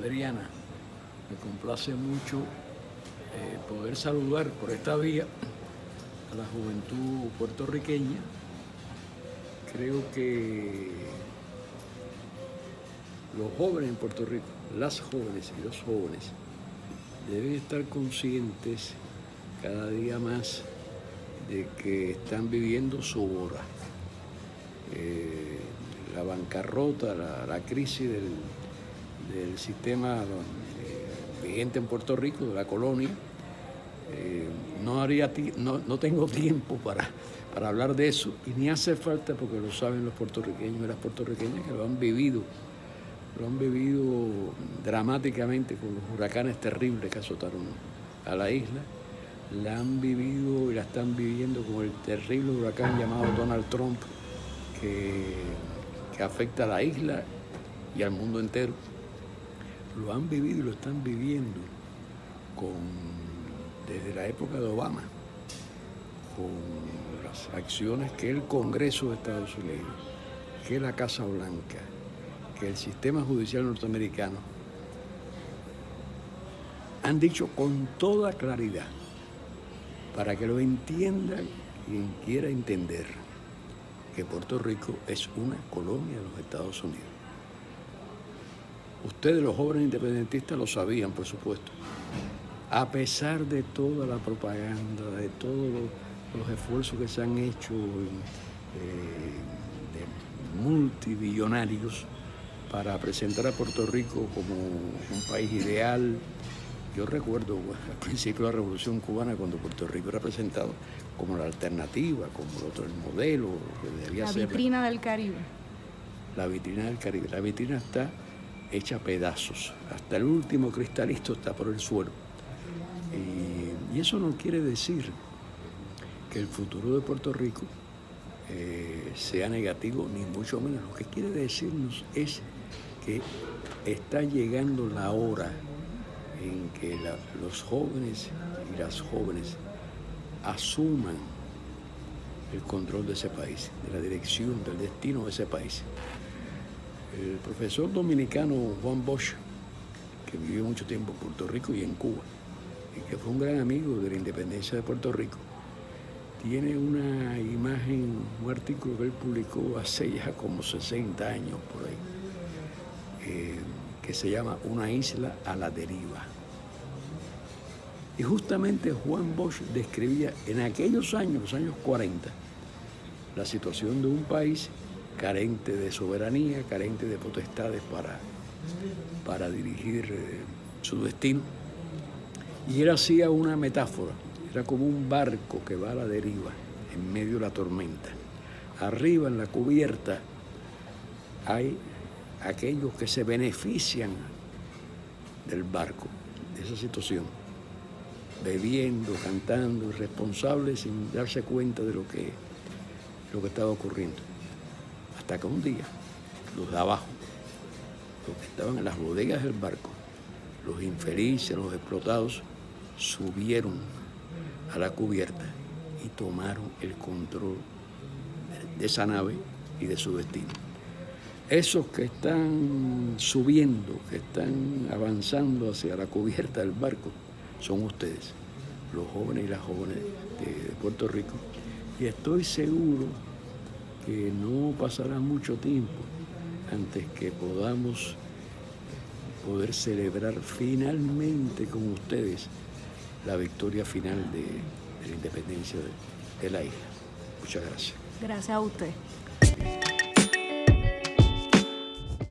Adriana. Me complace mucho eh, poder saludar por esta vía a la juventud puertorriqueña. Creo que los jóvenes en Puerto Rico, las jóvenes y los jóvenes, deben estar conscientes cada día más de que están viviendo su hora. Eh, la bancarrota, la, crisis del, sistema eh, vigente en Puerto Rico, de la colonia. Eh, no, haría no, no, tengo tiempo para, para hablar de eso y ni hace falta porque lo saben los puertorriqueños y las puertorriqueñas que lo han vivido, lo han vivido dramáticamente con los huracanes terribles que azotaron a la isla, la han vivido y la están viviendo con el terrible huracán llamado Donald Trump que afecta a la isla y al mundo entero, lo han vivido y lo están viviendo con, desde la época de Obama, con las acciones que el Congreso de Estados Unidos, que la Casa Blanca, que el sistema judicial norteamericano han dicho con toda claridad, para que lo entienda quien quiera entender que Puerto Rico es una colonia de los Estados Unidos. Ustedes, los jóvenes independentistas, lo sabían, por supuesto. A pesar de toda la propaganda, de todos los, esfuerzos que se han hecho eh, de multibillonarios para presentar a Puerto Rico como un país ideal, yo recuerdo al principio de la Revolución Cubana cuando Puerto Rico era presentado como la alternativa, como el otro el modelo que debía ser. La vitrina del Caribe. La vitrina del Caribe. La vitrina está hecha pedazos. Hasta el último cristalito está por el suelo. Y, eso no quiere decir que el futuro de Puerto Rico eh, sea negativo, ni mucho menos. Lo que quiere decirnos es que está llegando la hora en que los jóvenes y las jóvenes asuman el control de ese país, de la dirección, del destino de ese país. El profesor dominicano Juan Bosch, que vivió mucho tiempo en Puerto Rico y en Cuba, y que fue un gran amigo de la independencia de Puerto Rico, tiene una imagen, un artículo que él publicó hace ya como 60 años por ahí, eh, que se llama Una isla a la deriva. Y justamente Juan Bosch describía en aquellos años, los años 40, la situación de un país carente de soberanía, carente de potestades para, para dirigir eh, su destino. Y él hacía una metáfora, era como un barco que va a la deriva en medio de la tormenta. Arriba en la cubierta hay aquellos que se benefician del barco, de esa situación bebiendo, cantando, irresponsables sin darse cuenta de lo que, lo que estaba ocurriendo. Hasta que un día, los de abajo, los que estaban en las bodegas del barco, los infelices, los explotados, subieron a la cubierta y tomaron el control de esa nave y de su destino. Esos que están subiendo, que están avanzando hacia la cubierta del barco, son ustedes, los jóvenes y las jóvenes de, Puerto Rico. Y estoy seguro que no pasará mucho tiempo antes que podamos poder celebrar finalmente con ustedes la victoria final de, la independencia de, la isla. Muchas gracias. Gracias a usted.